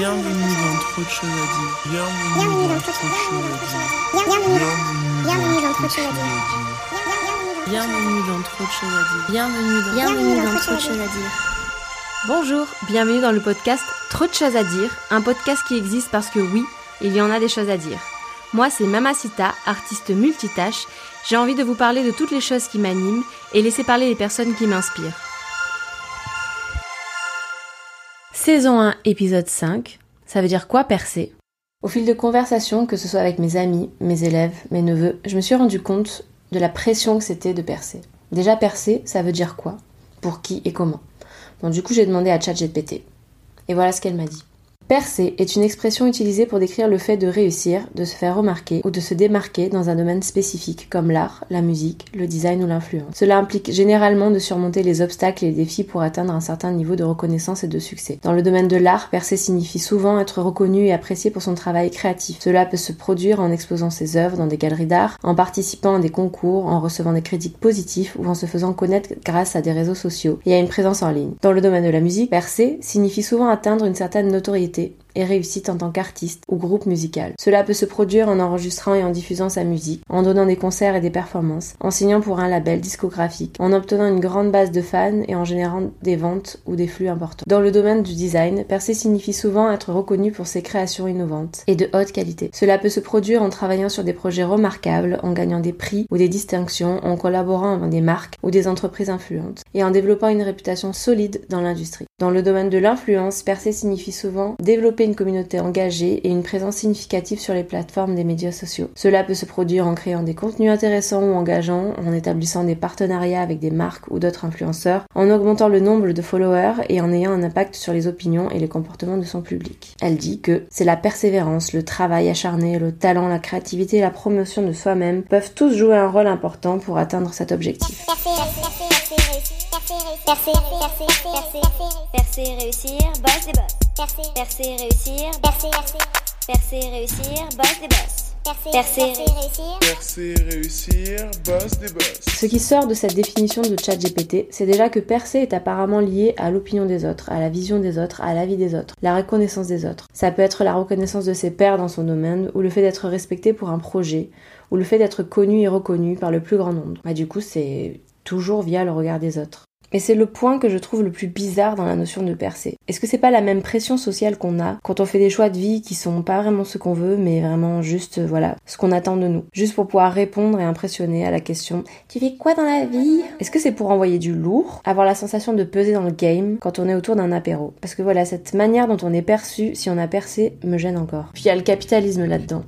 Bienvenue dans Trop de choses à dire. Bienvenue dans Trop de choses à dire. Bienvenue dans Trop de choses à dire. Bienvenue dans Trop de choses à dire. Bienvenue dans Bienvenue dans Trop de choses à dire. Bonjour, bienvenue dans le podcast Trop de choses à dire, un podcast qui existe parce que oui, il y en a des choses à dire. Moi, c'est Mamacita, artiste multitâche. J'ai envie de vous parler de toutes les choses qui m'animent et laisser parler les personnes qui m'inspirent. Saison 1, épisode 5. Ça veut dire quoi percer? Au fil de conversations, que ce soit avec mes amis, mes élèves, mes neveux, je me suis rendu compte de la pression que c'était de percer. Déjà percer, ça veut dire quoi? Pour qui et comment? Bon, du coup, j'ai demandé à ChatGPT. Et voilà ce qu'elle m'a dit. Percer est une expression utilisée pour décrire le fait de réussir, de se faire remarquer ou de se démarquer dans un domaine spécifique comme l'art, la musique, le design ou l'influence. Cela implique généralement de surmonter les obstacles et les défis pour atteindre un certain niveau de reconnaissance et de succès. Dans le domaine de l'art, percer signifie souvent être reconnu et apprécié pour son travail créatif. Cela peut se produire en exposant ses œuvres dans des galeries d'art, en participant à des concours, en recevant des critiques positifs ou en se faisant connaître grâce à des réseaux sociaux et à une présence en ligne. Dans le domaine de la musique, percer signifie souvent atteindre une certaine notoriété société et réussite en tant qu'artiste ou groupe musical. Cela peut se produire en enregistrant et en diffusant sa musique, en donnant des concerts et des performances, en signant pour un label discographique, en obtenant une grande base de fans et en générant des ventes ou des flux importants. Dans le domaine du design, percer signifie souvent être reconnu pour ses créations innovantes et de haute qualité. Cela peut se produire en travaillant sur des projets remarquables, en gagnant des prix ou des distinctions, en collaborant avec des marques ou des entreprises influentes et en développant une réputation solide dans l'industrie. Dans le domaine de l'influence, percer signifie souvent développer une communauté engagée et une présence significative sur les plateformes des médias sociaux. Cela peut se produire en créant des contenus intéressants ou engageants, en établissant des partenariats avec des marques ou d'autres influenceurs, en augmentant le nombre de followers et en ayant un impact sur les opinions et les comportements de son public. Elle dit que c'est la persévérance, le travail acharné, le talent, la créativité et la promotion de soi-même peuvent tous jouer un rôle important pour atteindre cet objectif. Percer, percer, percer, percer, réussir, boss des boss. Percer, percer, réussir, percer, percer, réussir, boss des boss. Percer, réussir. Percer, réussir, boss des boss. Ce qui sort de cette définition de ChatGPT, c'est déjà que percer est apparemment lié à l'opinion des autres, à la vision des autres, à l'avis des autres, la reconnaissance des autres. Ça peut être la reconnaissance de ses pairs dans son domaine, ou le fait d'être respecté pour un projet, ou le fait d'être connu et reconnu par le plus grand nombre. Bah, du coup, c'est toujours via le regard des autres. Et c'est le point que je trouve le plus bizarre dans la notion de percer. Est-ce que c'est pas la même pression sociale qu'on a quand on fait des choix de vie qui sont pas vraiment ce qu'on veut, mais vraiment juste, voilà, ce qu'on attend de nous? Juste pour pouvoir répondre et impressionner à la question Tu fais quoi dans la vie? Est-ce que c'est pour envoyer du lourd Avoir la sensation de peser dans le game quand on est autour d'un apéro? Parce que voilà, cette manière dont on est perçu, si on a percé, me gêne encore. Puis il y a le capitalisme là-dedans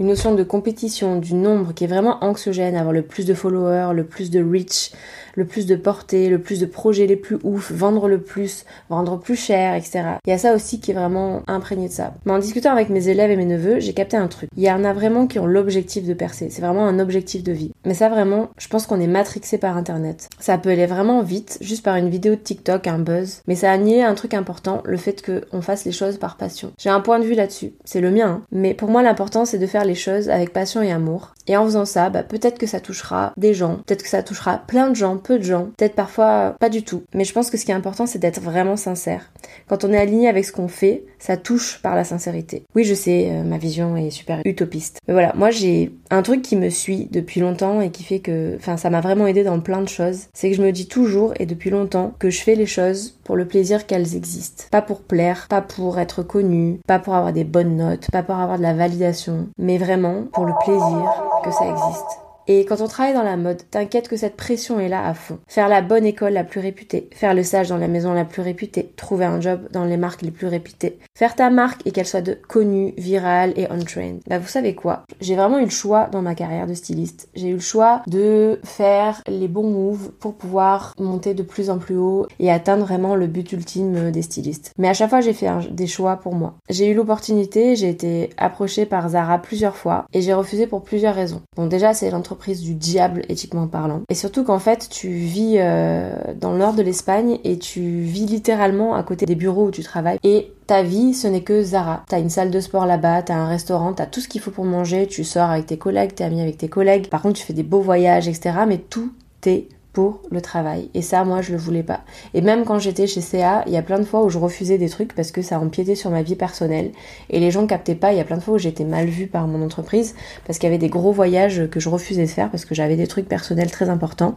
une notion de compétition, du nombre qui est vraiment anxiogène, avoir le plus de followers, le plus de reach, le plus de portée, le plus de projets les plus ouf, vendre le plus, vendre plus cher, etc. Il y a ça aussi qui est vraiment imprégné de ça. Mais en discutant avec mes élèves et mes neveux, j'ai capté un truc. Il y en a vraiment qui ont l'objectif de percer. C'est vraiment un objectif de vie. Mais ça vraiment, je pense qu'on est matrixé par internet. Ça peut aller vraiment vite, juste par une vidéo de TikTok, un buzz. Mais ça a nié un truc important, le fait qu'on fasse les choses par passion. J'ai un point de vue là-dessus. C'est le mien. Hein. Mais pour moi, l'important, c'est de faire les choses avec passion et amour. Et en faisant ça, bah, peut-être que ça touchera des gens, peut-être que ça touchera plein de gens, peu de gens, peut-être parfois pas du tout. Mais je pense que ce qui est important, c'est d'être vraiment sincère. Quand on est aligné avec ce qu'on fait, ça touche par la sincérité. Oui, je sais, euh, ma vision est super utopiste. Mais voilà, moi j'ai un truc qui me suit depuis longtemps et qui fait que, enfin, ça m'a vraiment aidé dans plein de choses. C'est que je me dis toujours et depuis longtemps que je fais les choses pour le plaisir qu'elles existent. Pas pour plaire, pas pour être connue, pas pour avoir des bonnes notes, pas pour avoir de la validation, mais vraiment pour le plaisir que ça existe. Et quand on travaille dans la mode, t'inquiète que cette pression est là à fond. Faire la bonne école la plus réputée, faire le sage dans la maison la plus réputée, trouver un job dans les marques les plus réputées, faire ta marque et qu'elle soit connue, virale et on-trend. Bah vous savez quoi? J'ai vraiment eu le choix dans ma carrière de styliste. J'ai eu le choix de faire les bons moves pour pouvoir monter de plus en plus haut et atteindre vraiment le but ultime des stylistes. Mais à chaque fois j'ai fait des choix pour moi. J'ai eu l'opportunité, j'ai été approchée par Zara plusieurs fois et j'ai refusé pour plusieurs raisons. Bon déjà c'est l'entreprise du diable éthiquement parlant. Et surtout qu'en fait tu vis euh, dans le nord de l'Espagne et tu vis littéralement à côté des bureaux où tu travailles. Et ta vie, ce n'est que Zara. T'as une salle de sport là-bas, t'as un restaurant, t'as tout ce qu'il faut pour manger, tu sors avec tes collègues, t'es ami avec tes collègues. Par contre, tu fais des beaux voyages, etc. Mais tout est pour le travail. Et ça, moi, je le voulais pas. Et même quand j'étais chez CA, il y a plein de fois où je refusais des trucs parce que ça empiétait sur ma vie personnelle. Et les gens captaient pas. Il y a plein de fois où j'étais mal vue par mon entreprise parce qu'il y avait des gros voyages que je refusais de faire parce que j'avais des trucs personnels très importants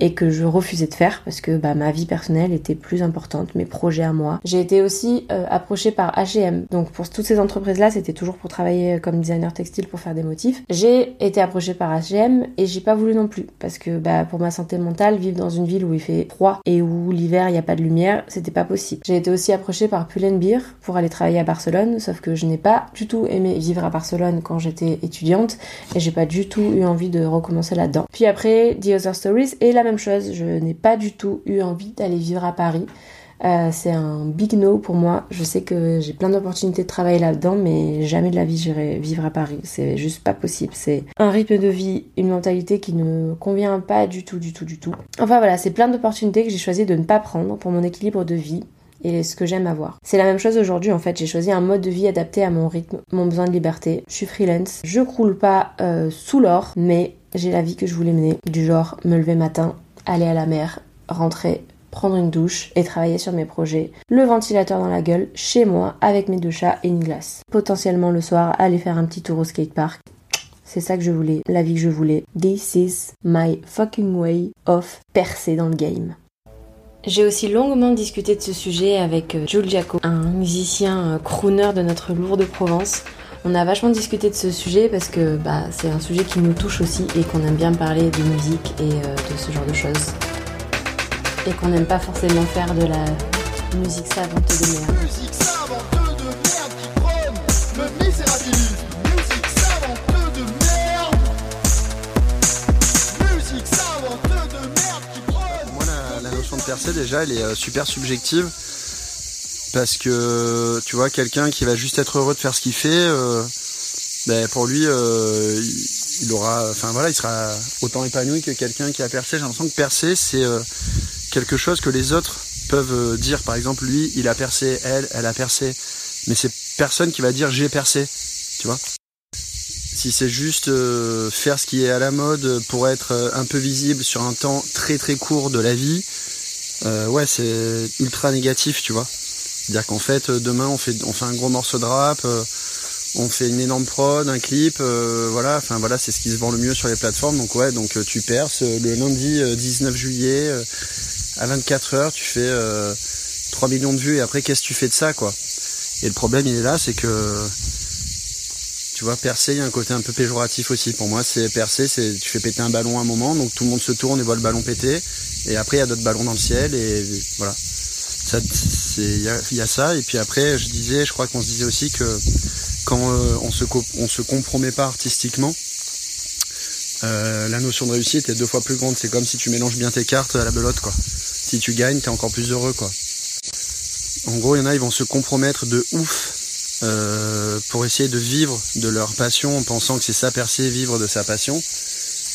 et que je refusais de faire parce que bah, ma vie personnelle était plus importante, mes projets à moi. J'ai été aussi euh, approchée par H&M. Donc pour toutes ces entreprises-là, c'était toujours pour travailler comme designer textile pour faire des motifs. J'ai été approchée par H&M et j'ai pas voulu non plus parce que bah, pour ma santé mentale vivre dans une ville où il fait froid et où l'hiver il n'y a pas de lumière, c'était pas possible. J'ai été aussi approchée par Pull&Bear pour aller travailler à Barcelone, sauf que je n'ai pas du tout aimé vivre à Barcelone quand j'étais étudiante et j'ai pas du tout eu envie de recommencer là-dedans. Puis après, The Other Stories et la même chose, je n'ai pas du tout eu envie d'aller vivre à Paris. Euh, c'est un big no pour moi. Je sais que j'ai plein d'opportunités de travailler là-dedans, mais jamais de la vie j'irai vivre à Paris. C'est juste pas possible. C'est un rythme de vie, une mentalité qui ne convient pas du tout, du tout, du tout. Enfin voilà, c'est plein d'opportunités que j'ai choisi de ne pas prendre pour mon équilibre de vie et ce que j'aime avoir. C'est la même chose aujourd'hui en fait, j'ai choisi un mode de vie adapté à mon rythme, mon besoin de liberté. Je suis freelance, je croule pas euh, sous l'or, mais j'ai la vie que je voulais mener, du genre me lever matin, aller à la mer, rentrer, prendre une douche et travailler sur mes projets. Le ventilateur dans la gueule, chez moi, avec mes deux chats et une glace. Potentiellement le soir, aller faire un petit tour au skatepark. C'est ça que je voulais, la vie que je voulais. This is my fucking way of percer dans le game. J'ai aussi longuement discuté de ce sujet avec euh, Jules Jaco, un musicien euh, crooner de notre lourde Provence. On a vachement discuté de ce sujet parce que bah, c'est un sujet qui nous touche aussi et qu'on aime bien parler de musique et euh, de ce genre de choses et qu'on n'aime pas forcément faire de la musique savante de merde. Musique savante de merde qui prône le misérabilisme. Musique savante de merde. Musique savante de merde qui prône. Moi, la, la, notion de percée, déjà, elle est euh, super subjective. Parce que, tu vois, quelqu'un qui va juste être heureux de faire ce qu'il fait, euh, ben, pour lui, euh, il, aura, enfin voilà, il sera autant épanoui que quelqu'un qui a percé. J'ai l'impression que percer, c'est euh, quelque chose que les autres peuvent dire. Par exemple, lui, il a percé, elle, elle a percé. Mais c'est personne qui va dire j'ai percé. Tu vois Si c'est juste faire ce qui est à la mode pour être un peu visible sur un temps très très court de la vie, ouais, c'est ultra négatif, tu vois. C'est-à-dire qu'en fait, demain, on fait, on fait un gros morceau de rap, on fait une énorme prod, un clip, voilà, enfin voilà, c'est ce qui se vend le mieux sur les plateformes. Donc ouais, donc tu perces le lundi 19 juillet à 24 heures, tu fais 3 euh, millions de vues et après qu'est-ce que tu fais de ça quoi? Et le problème il est là, c'est que tu vois, percer, il y a un côté un peu péjoratif aussi. Pour moi, c'est percer, c'est tu fais péter un ballon à un moment, donc tout le monde se tourne et voit le ballon péter, et après il y a d'autres ballons dans le ciel et voilà. Il y a, ça, et puis après, je disais, je crois qu'on se disait aussi que quand euh, on se on se compromet pas artistiquement, euh, la notion de réussite est deux fois plus grande. C'est comme si tu mélanges bien tes cartes à la belote, quoi. Si tu gagnes, t'es encore plus heureux, quoi. En gros, il y en a, ils vont se compromettre de ouf euh, pour essayer de vivre de leur passion en pensant que c'est ça percer, vivre de sa passion.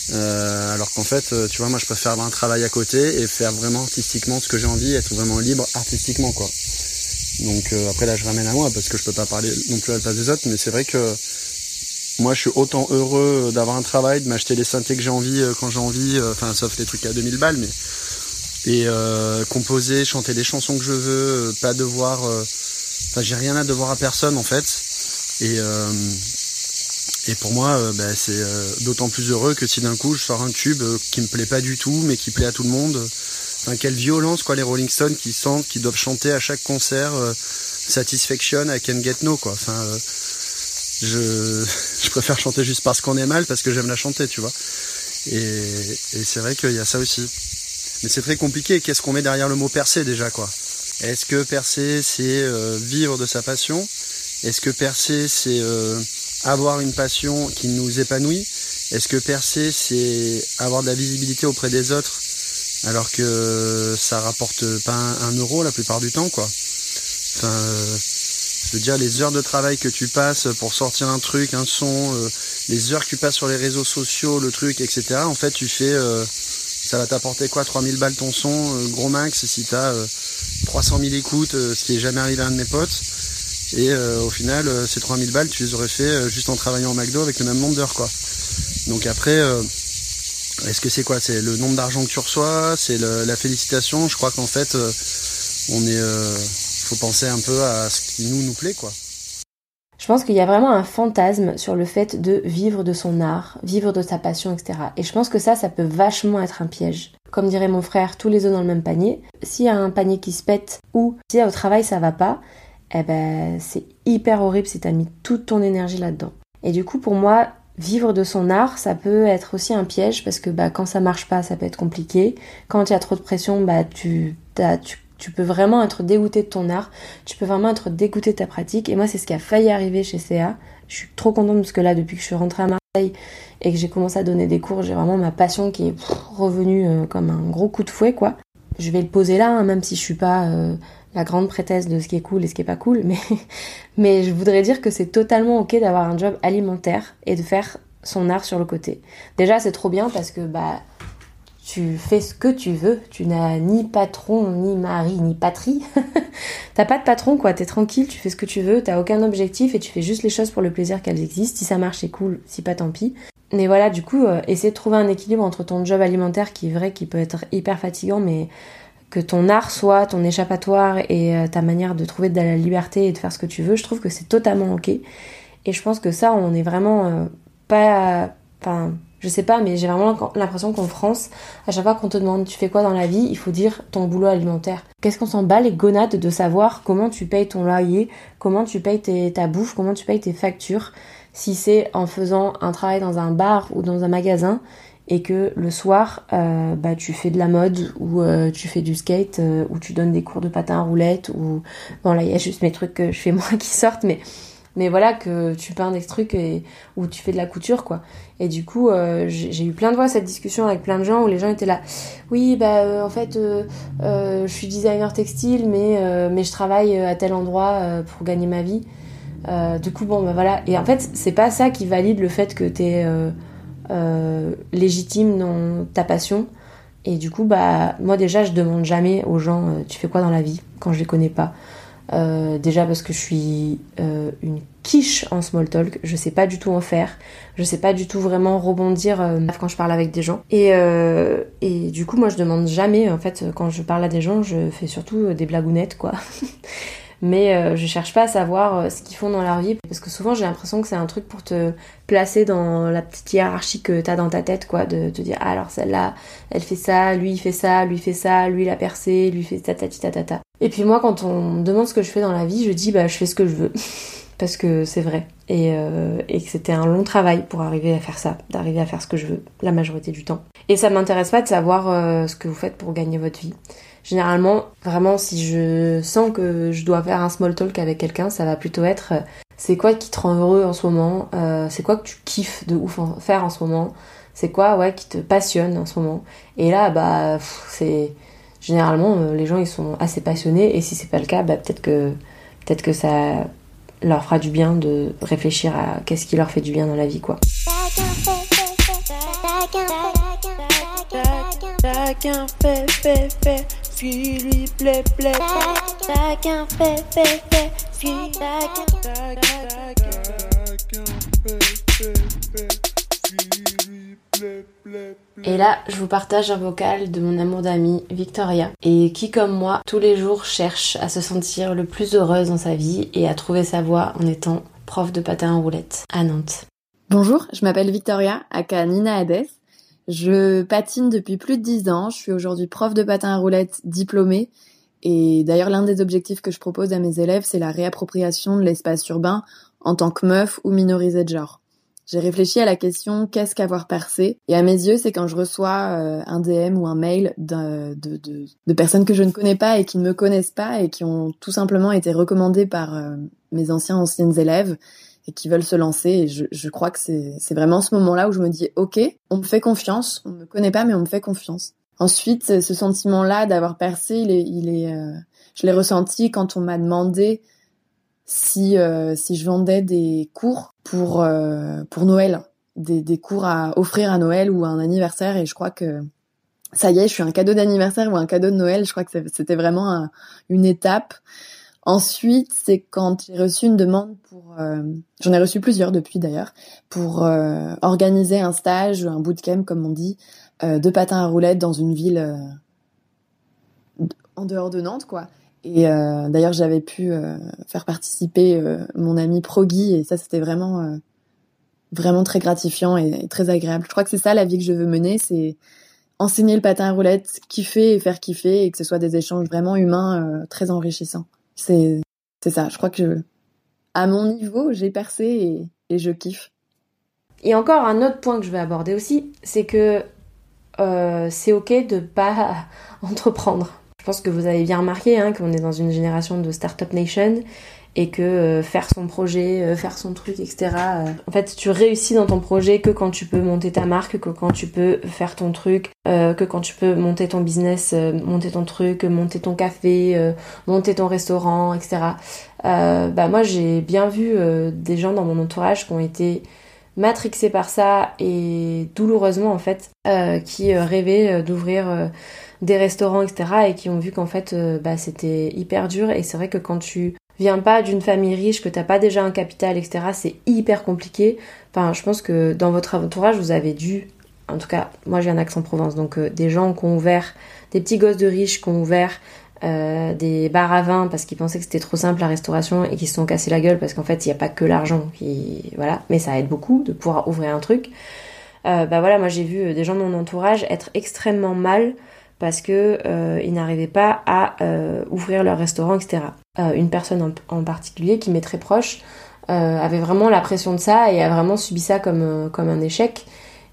Euh, alors qu'en fait, tu vois, moi je préfère avoir un travail à côté et faire vraiment artistiquement ce que j'ai envie, être vraiment libre artistiquement, quoi. Donc après là, je ramène à moi parce que je peux pas parler non plus à la place des autres, mais c'est vrai que moi, je suis autant heureux d'avoir un travail, de m'acheter les synthés que j'ai envie euh, quand j'ai envie, euh, enfin, sauf les trucs à 2000 balles, mais. Et euh, composer, chanter les chansons que je veux, pas devoir. Enfin, j'ai rien à devoir à personne, en fait. Et. Et pour moi, bah, c'est d'autant plus heureux que si d'un coup je sors un tube qui me plaît pas du tout, mais qui plaît à tout le monde. Enfin, quelle violence, quoi, les Rolling Stones qui sentent, qui doivent chanter à chaque concert Satisfaction, I Can Get No, quoi. Enfin, je, je préfère chanter juste parce qu'on est mal, parce que j'aime la chanter, tu vois. Et, et c'est vrai qu'il y a ça aussi. Mais c'est très compliqué. Qu'est-ce qu'on met derrière le mot percer déjà, quoi Est-ce que percer, c'est euh, vivre de sa passion? Est-ce que percer, c'est euh, avoir une passion qui nous épanouit Est-ce que percer, c'est avoir de la visibilité auprès des autres alors que ça rapporte pas un, euro la plupart du temps, quoi? Enfin, euh, je veux dire, les heures de travail que tu passes pour sortir un truc, un son, euh, les heures que tu passes sur les réseaux sociaux, le truc, etc. En fait, tu fais, euh, ça va t'apporter quoi? 3000 balles ton son, gros max, si tu as 300 000 écoutes, ce qui est jamais arrivé à un de mes potes. Et au final, ces 3000 balles, tu les aurais fait juste en travaillant au McDo avec le même nombre d'heures, quoi. Donc après, Est-ce que c'est quoi? C'est le nombre d'argent que tu reçois? C'est la félicitation? Je crois qu'en fait, euh, on est, euh, faut penser un peu à ce qui nous nous plaît, quoi. Je pense qu'il y a vraiment un fantasme sur le fait de vivre de son art, vivre de sa passion, etc. Et je pense que ça, ça peut vachement être un piège. Comme dirait mon frère, tous les œufs dans le même panier. S'il y a un panier qui se pète ou si au travail ça va pas, eh ben c'est hyper horrible si t'as mis toute ton énergie là-dedans. Et du coup, pour moi, vivre de son art, ça peut être aussi un piège parce que bah, quand ça marche pas, ça peut être compliqué. Quand il y a trop de pression, bah, tu, tu tu peux vraiment être dégoûté de ton art, tu peux vraiment être dégoûté de ta pratique. Et moi, c'est ce qui a failli arriver chez CA. Je suis trop contente parce que là, depuis que je suis rentrée à Marseille et que j'ai commencé à donner des cours, j'ai vraiment ma passion qui est revenue euh, comme un gros coup de fouet, quoi. Je vais le poser là, hein, même si je suis pas euh, la grande prêtesse de ce qui est cool et ce qui est pas cool, mais, mais je voudrais dire que c'est totalement ok d'avoir un job alimentaire et de faire son art sur le côté. Déjà, c'est trop bien parce que bah tu fais ce que tu veux, tu n'as ni patron, ni mari, ni patrie. t'as pas de patron quoi, t'es tranquille, tu fais ce que tu veux, t'as aucun objectif et tu fais juste les choses pour le plaisir qu'elles existent. Si ça marche, c'est cool, si pas, tant pis. Mais voilà, du coup, euh, essayer de trouver un équilibre entre ton job alimentaire qui est vrai, qui peut être hyper fatigant, mais que ton art soit ton échappatoire et euh, ta manière de trouver de la liberté et de faire ce que tu veux, je trouve que c'est totalement ok. Et je pense que ça, on est vraiment euh, pas. Enfin, je sais pas, mais j'ai vraiment l'impression qu'en France, à chaque fois qu'on te demande tu fais quoi dans la vie, il faut dire ton boulot alimentaire. Qu'est-ce qu'on s'en bat les gonades de savoir comment tu payes ton loyer, comment tu payes ta bouffe, comment tu payes tes factures, si c'est en faisant un travail dans un bar ou dans un magasin et que le soir, euh, bah, tu fais de la mode ou euh, tu fais du skate euh, ou tu donnes des cours de patin à roulettes ou bon là il y a juste mes trucs que je fais moi qui sortent mais mais voilà que tu peins des trucs et ou tu fais de la couture quoi. Et du coup j'ai eu plein de fois cette discussion avec plein de gens où les gens étaient là oui bah en fait je suis designer textile mais mais je travaille à tel endroit pour gagner ma vie du coup bon bah voilà. Et en fait c'est pas ça qui valide le fait que t'es légitime dans ta passion et du coup bah moi déjà je demande jamais aux gens tu fais quoi dans la vie quand je les connais pas euh, déjà parce que je suis euh, une quiche en small talk, je sais pas du tout en faire, je sais pas du tout vraiment rebondir euh, quand je parle avec des gens. Et, et du coup, moi je demande jamais, en fait, quand je parle à des gens, je fais surtout des blagounettes quoi. mais euh, je cherche pas à savoir euh, ce qu'ils font dans leur vie parce que souvent j'ai l'impression que c'est un truc pour te placer dans la petite hiérarchie que t'as dans ta tête quoi de te dire ah, alors celle-là elle fait ça lui il fait ça lui fait ça lui il a percé lui fait ta ta et puis moi quand on me demande ce que je fais dans la vie je dis bah je fais ce que je veux parce que c'est vrai. Et, euh, et que c'était un long travail pour arriver à faire ça d'arriver à faire ce que je veux la majorité du temps. Et ça m'intéresse pas de savoir ce que vous faites pour gagner votre vie Généralement, vraiment, si je sens que je dois faire un small talk avec quelqu'un, ça va plutôt être euh, c'est quoi qui te rend heureux en ce moment, euh, c'est quoi que tu kiffes de ouf en faire en ce moment, c'est quoi ouais qui te passionne en ce moment. Et là, bah, c'est généralement euh, les gens ils sont assez passionnés et si c'est pas le cas, bah peut-être que peut-être que ça leur fera du bien de réfléchir à qu'est-ce qui leur fait du bien dans la vie quoi. Qui lui plaît, plaît. Chacun fait, fait, fait qui Et là, je vous partage un vocal de mon amour d'amie Victoria, et qui, comme moi, tous les jours cherche à se sentir le plus heureuse dans sa vie et à trouver sa voie en étant prof de patin en roulette à Nantes. Bonjour, je m'appelle Victoria, aka Nina Hades. Je patine depuis plus de dix ans. Je suis aujourd'hui prof de patin à roulettes diplômée. Et d'ailleurs, l'un des objectifs que je propose à mes élèves, c'est la réappropriation de l'espace urbain en tant que meuf ou minorisée de genre. J'ai réfléchi à la question qu'est-ce qu'avoir percé? Et à mes yeux, c'est quand je reçois euh, un DM ou un mail de, personnes que je ne connais pas et qui ne me connaissent pas et qui ont tout simplement été recommandées par euh, mes anciens anciennes élèves et qui veulent se lancer. Et je, crois que c'est vraiment ce moment-là où je me dis, OK, on me fait confiance, on me connaît pas, mais on me fait confiance. Ensuite, ce sentiment-là d'avoir percé, il est, euh, je l'ai ressenti quand on m'a demandé si, euh, si je vendais des cours pour, euh, pour Noël, des, des cours à offrir à Noël ou à un anniversaire. Et je crois que ça y est, je suis un cadeau d'anniversaire ou un cadeau de Noël. Je crois que c'était vraiment une étape Ensuite, c'est quand j'ai reçu une demande pour, euh, j'en ai reçu plusieurs depuis d'ailleurs, pour euh, organiser un stage, un bootcamp comme on dit, euh, de patin à roulettes dans une ville en dehors de Nantes, quoi. Et d'ailleurs, j'avais pu faire participer mon ami Progui, et ça, c'était vraiment, vraiment très gratifiant et, très agréable. Je crois que c'est ça la vie que je veux mener, c'est enseigner le patin à roulettes, kiffer et faire kiffer, et que ce soit des échanges vraiment humains très enrichissants. C'est ça. Je crois que à mon niveau, j'ai percé et, et, je kiffe. Et encore un autre point que je vais aborder aussi, c'est que euh, c'est ok de pas entreprendre. Je pense que vous avez bien remarqué hein, qu'on est dans une génération de Startup Nation et que euh, faire son projet, euh, faire son truc, etc. Euh, en fait, tu réussis dans ton projet que quand tu peux monter ta marque, que quand tu peux faire ton truc, que quand tu peux monter ton business, monter ton truc, monter ton café, monter ton restaurant, etc. bah moi, j'ai bien vu des gens dans mon entourage qui ont été matrixés par ça et douloureusement en fait, qui rêvaient d'ouvrir des restaurants, etc. et qui ont vu qu'en fait, bah, c'était hyper dur. Et c'est vrai que quand tu pas d'une famille riche, que t'as pas déjà un capital, etc., c'est hyper compliqué. Enfin, je pense que dans votre entourage, vous avez dû, en tout cas, moi j'ai un accent Provence, donc euh, des gens qui ont ouvert, des petits gosses de riches qui ont ouvert euh, des bars à vin parce qu'ils pensaient que c'était trop simple la restauration et qui se sont cassés la gueule parce qu'en fait il n'y a pas que l'argent voilà mais ça aide beaucoup de pouvoir ouvrir un truc euh, bah voilà moi j'ai vu des gens de mon entourage être extrêmement mal parce que euh, ils n'arrivaient pas à euh, ouvrir leur restaurant, etc. Euh, une personne en, particulier qui m'est très proche avait vraiment la pression de ça et a vraiment subi ça comme, comme un échec.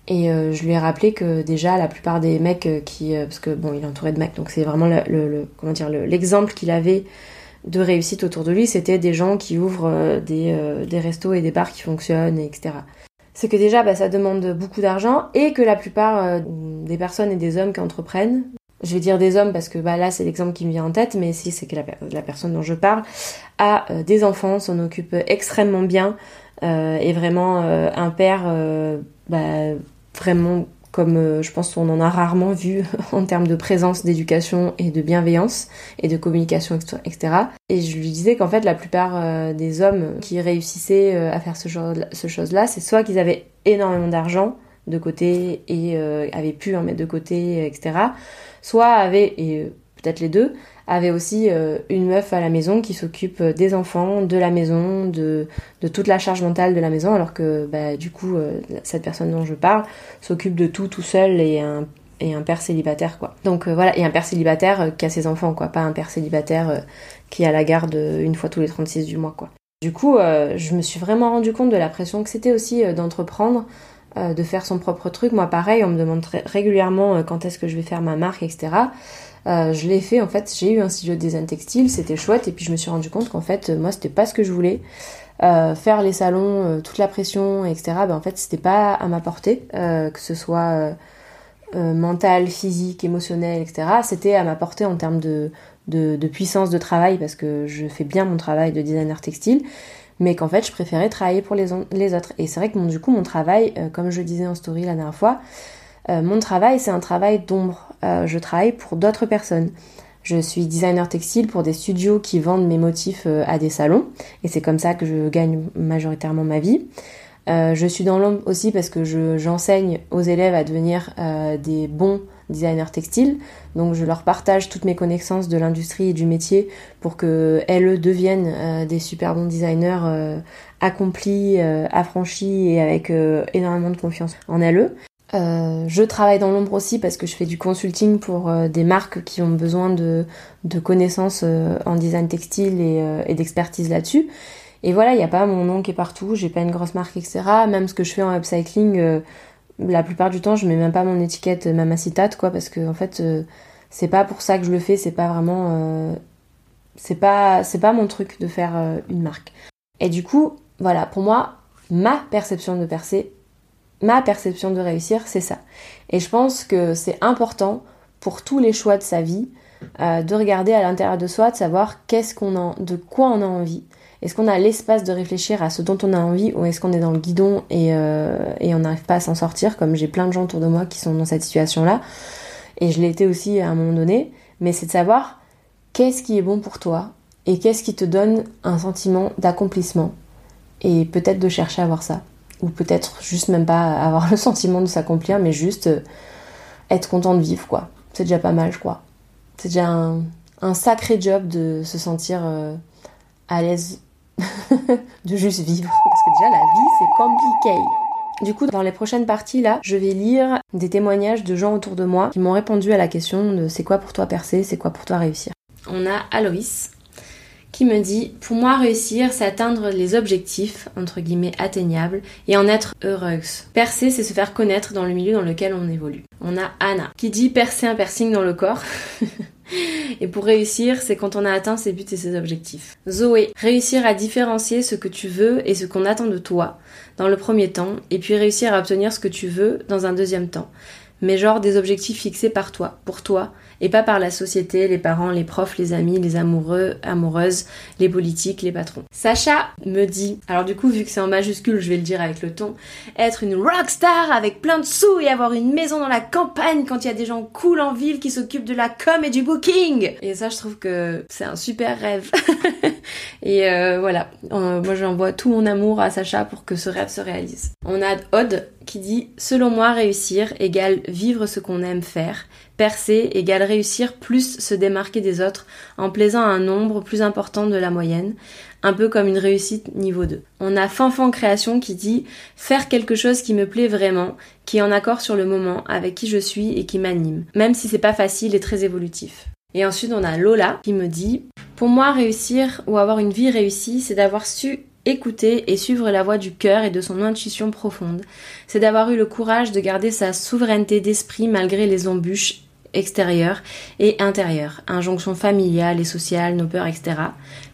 Et je lui ai rappelé que déjà la plupart des mecs qui, parce que bon, il est entouré de mecs, donc c'est vraiment le, comment dire l'exemple qu'il avait de réussite autour de lui, c'était des gens qui ouvrent des, des restos et des bars qui fonctionnent, etc c'est que déjà bah, ça demande beaucoup d'argent et que la plupart des personnes et des hommes qui entreprennent je vais dire des hommes parce que bah, là c'est l'exemple qui me vient en tête, mais si c'est que la, personne dont je parle a euh, des enfants, s'en occupe extrêmement bien, euh, est vraiment euh, un père bah, vraiment comme je pense qu'on en a rarement vu en termes de présence, d'éducation et de bienveillance et de communication, etc. Et je lui disais qu'en fait la plupart des hommes qui réussissaient à faire ce, chose-là, c'est soit qu'ils avaient énormément d'argent de côté et avaient pu en mettre de côté, etc soit avait, et euh, peut-être les deux, avait aussi euh, une meuf à la maison qui s'occupe euh, des enfants, de la maison, de, toute la charge mentale de la maison, alors que bah, du coup, cette personne dont je parle s'occupe de tout tout seul et un, et un père célibataire, quoi. Donc voilà, et un père célibataire qui a ses enfants, quoi, pas un père célibataire qui a la garde une fois tous les 36 du mois, quoi. Du coup, je me suis vraiment rendu compte de la pression que c'était aussi d'entreprendre euh, de faire son propre truc. Moi, pareil, on me demande régulièrement euh, quand est-ce que je vais faire ma marque, etc. Euh, je l'ai fait, en fait, j'ai eu un studio de design textile, c'était chouette, et puis je me suis rendu compte qu'en fait, moi, c'était pas ce que je voulais. faire les salons, toute la pression, etc. Ben, en fait, c'était pas à ma portée, que ce soit mental, physique, émotionnel, etc. C'était à ma portée en termes de, de, puissance de travail, parce que je fais bien mon travail de designer textile mais qu'en fait je préférais travailler pour les, autres. Et c'est vrai que mon, du coup mon travail, euh, comme je disais en story la dernière fois, euh, mon travail c'est un travail d'ombre. Euh, je travaille pour d'autres personnes. Je suis designer textile pour des studios qui vendent mes motifs à des salons et c'est comme ça que je gagne majoritairement ma vie. je suis dans l'ombre aussi parce que j'enseigne aux élèves à devenir des bons designers textiles. Donc je leur partage toutes mes connaissances de l'industrie et du métier pour que elles deviennent euh, des super bons designers euh, accomplis, euh, affranchis et avec énormément de confiance en elles. je travaille dans l'ombre aussi parce que je fais du consulting pour des marques qui ont besoin de, connaissances en design textile et, et d'expertise là-dessus. Et voilà, il n'y a pas mon nom qui est partout, j'ai pas une grosse marque, etc. Même ce que je fais en upcycling, la plupart du temps, je mets même pas mon étiquette Mamacitate, quoi, parce que en fait, euh, c'est pas pour ça que je le fais, c'est pas vraiment. Euh, c'est pas, c'est pas mon truc de faire euh, une marque. Et du coup, voilà, pour moi, ma perception de percer, ma perception de réussir, c'est ça. Et je pense que c'est important pour tous les choix de sa vie de regarder à l'intérieur de soi, de savoir qu'est-ce qu'on a, de quoi on a envie, est-ce qu'on a l'espace de réfléchir à ce dont on a envie ou est-ce qu'on est dans le guidon et, euh, et on n'arrive pas à s'en sortir comme j'ai plein de gens autour de moi qui sont dans cette situation-là. Et je l'ai été aussi à un moment donné, mais c'est de savoir qu'est-ce qui est bon pour toi et qu'est-ce qui te donne un sentiment d'accomplissement. Et peut-être de chercher à avoir ça. Ou peut-être juste même pas avoir le sentiment de s'accomplir mais juste euh, être content de vivre quoi. C'est déjà pas mal je crois. C'est déjà un, sacré job de se sentir euh, à l'aise de juste vivre parce que déjà la vie c'est compliqué du coup, dans les prochaines parties là, je vais lire des témoignages de gens autour de moi qui m'ont répondu à la question de c'est quoi pour toi percer, c'est quoi pour toi réussir? On a Aloïs qui me dit Pour moi, réussir, c'est atteindre les objectifs, entre guillemets, atteignables, et en être heureuse. Percer, c'est se faire connaître dans le milieu dans lequel on évolue. On a Anna qui dit Percer un piercing dans le corps. Et pour réussir, c'est quand on a atteint ses buts et ses objectifs. Zoé, réussir à différencier ce que tu veux et ce qu'on attend de toi dans le premier temps, et puis réussir à obtenir ce que tu veux dans un deuxième temps. Mais genre des objectifs fixés par toi, pour toi, et pas par la société, les parents, les profs, les amis, les amoureux, amoureuses, les politiques, les patrons. Sacha me dit, alors du coup vu que c'est en majuscule, je vais le dire avec le ton, être une rockstar avec plein de sous et avoir une maison dans la campagne quand il y a des gens cool en ville qui s'occupent de la com et du booking. Et ça je trouve que c'est un super rêve. et euh, voilà, moi j'envoie tout mon amour à Sacha pour que ce rêve se réalise. On a Odd qui dit Selon moi, réussir égale vivre ce qu'on aime faire, percer égale réussir plus se démarquer des autres en plaisant à un nombre plus important de la moyenne, un peu comme une réussite niveau 2. On a Fanfan Création qui dit Faire quelque chose qui me plaît vraiment, qui est en accord sur le moment, avec qui je suis et qui m'anime, même si c'est pas facile et très évolutif. Et ensuite, on a Lola qui me dit Pour moi, réussir ou avoir une vie réussie, c'est d'avoir su écouter et suivre la voix du cœur et de son intuition profonde. C'est d'avoir eu le courage de garder sa souveraineté d'esprit malgré les embûches extérieures et intérieures, injonctions familiales et sociales, nos peurs, etc.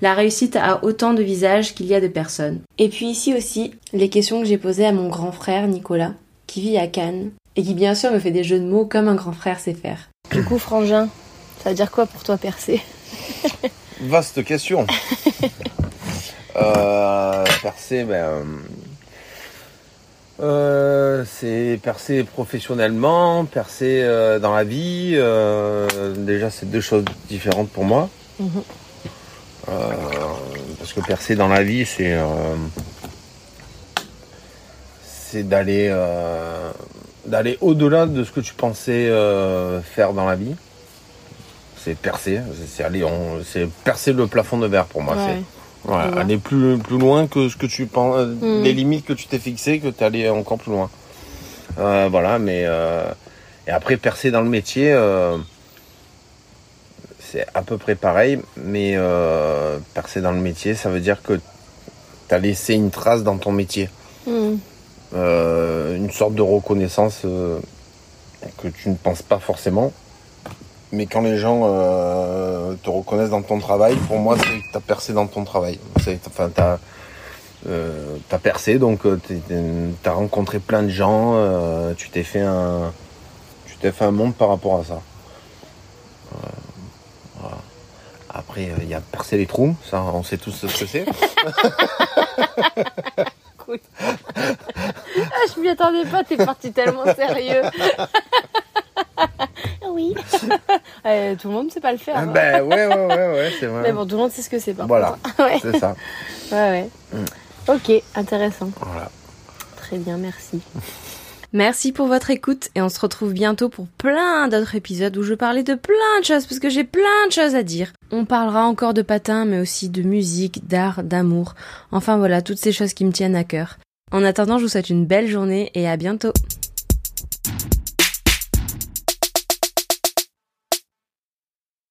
La réussite a autant de visages qu'il y a de personnes. Et puis ici aussi, les questions que j'ai posées à mon grand frère Nicolas, qui vit à Cannes, et qui bien sûr me fait des jeux de mots comme un grand frère sait faire. Du coup, Frangin, ça veut dire quoi pour toi percer Vaste question. Euh, percer, ben, euh, c'est percer professionnellement, percer euh, dans la vie. déjà, c'est deux choses différentes pour moi. Mhm. parce que percer dans la vie, c'est c'est d'aller d'aller au-delà de ce que tu pensais faire dans la vie. C'est percer, c'est aller, c'est percer le plafond de verre pour moi. Ouais, aller plus, plus loin que ce que tu penses, euh, mm. les limites que tu t'es fixées, que tu allé encore plus loin. Euh, voilà, mais euh, et après percer dans le métier, euh, c'est à peu près pareil, mais percer dans le métier, ça veut dire que tu as laissé une trace dans ton métier, mm. une sorte de reconnaissance que tu ne penses pas forcément mais quand les gens euh, te reconnaissent dans ton travail, pour moi, c'est que tu as percé dans ton travail. Enfin, tu as, euh, percé, donc euh, tu as rencontré plein de gens, tu t'es fait un tu t'es fait un monde par rapport à ça. Après, il y a percer les trous, ça, on sait tous ce que c'est. ah, je m'y attendais pas, t'es parti tellement sérieux. oui. Euh, tout le monde ne sait pas le faire. Hein. Ben ouais, ouais, ouais, ouais c'est vrai. Mais bon, tout le monde sait ce que c'est par Voilà, c'est ça. Ouais, ouais. Mm. Ok, intéressant. Voilà. Très bien, merci. Merci pour votre écoute et on se retrouve bientôt pour plein d'autres épisodes où je parlais de plein de choses parce que j'ai plein de choses à dire. On parlera encore de patins mais aussi de musique, d'art, d'amour. Enfin voilà, toutes ces choses qui me tiennent à cœur. En attendant, je vous souhaite une belle journée et à bientôt.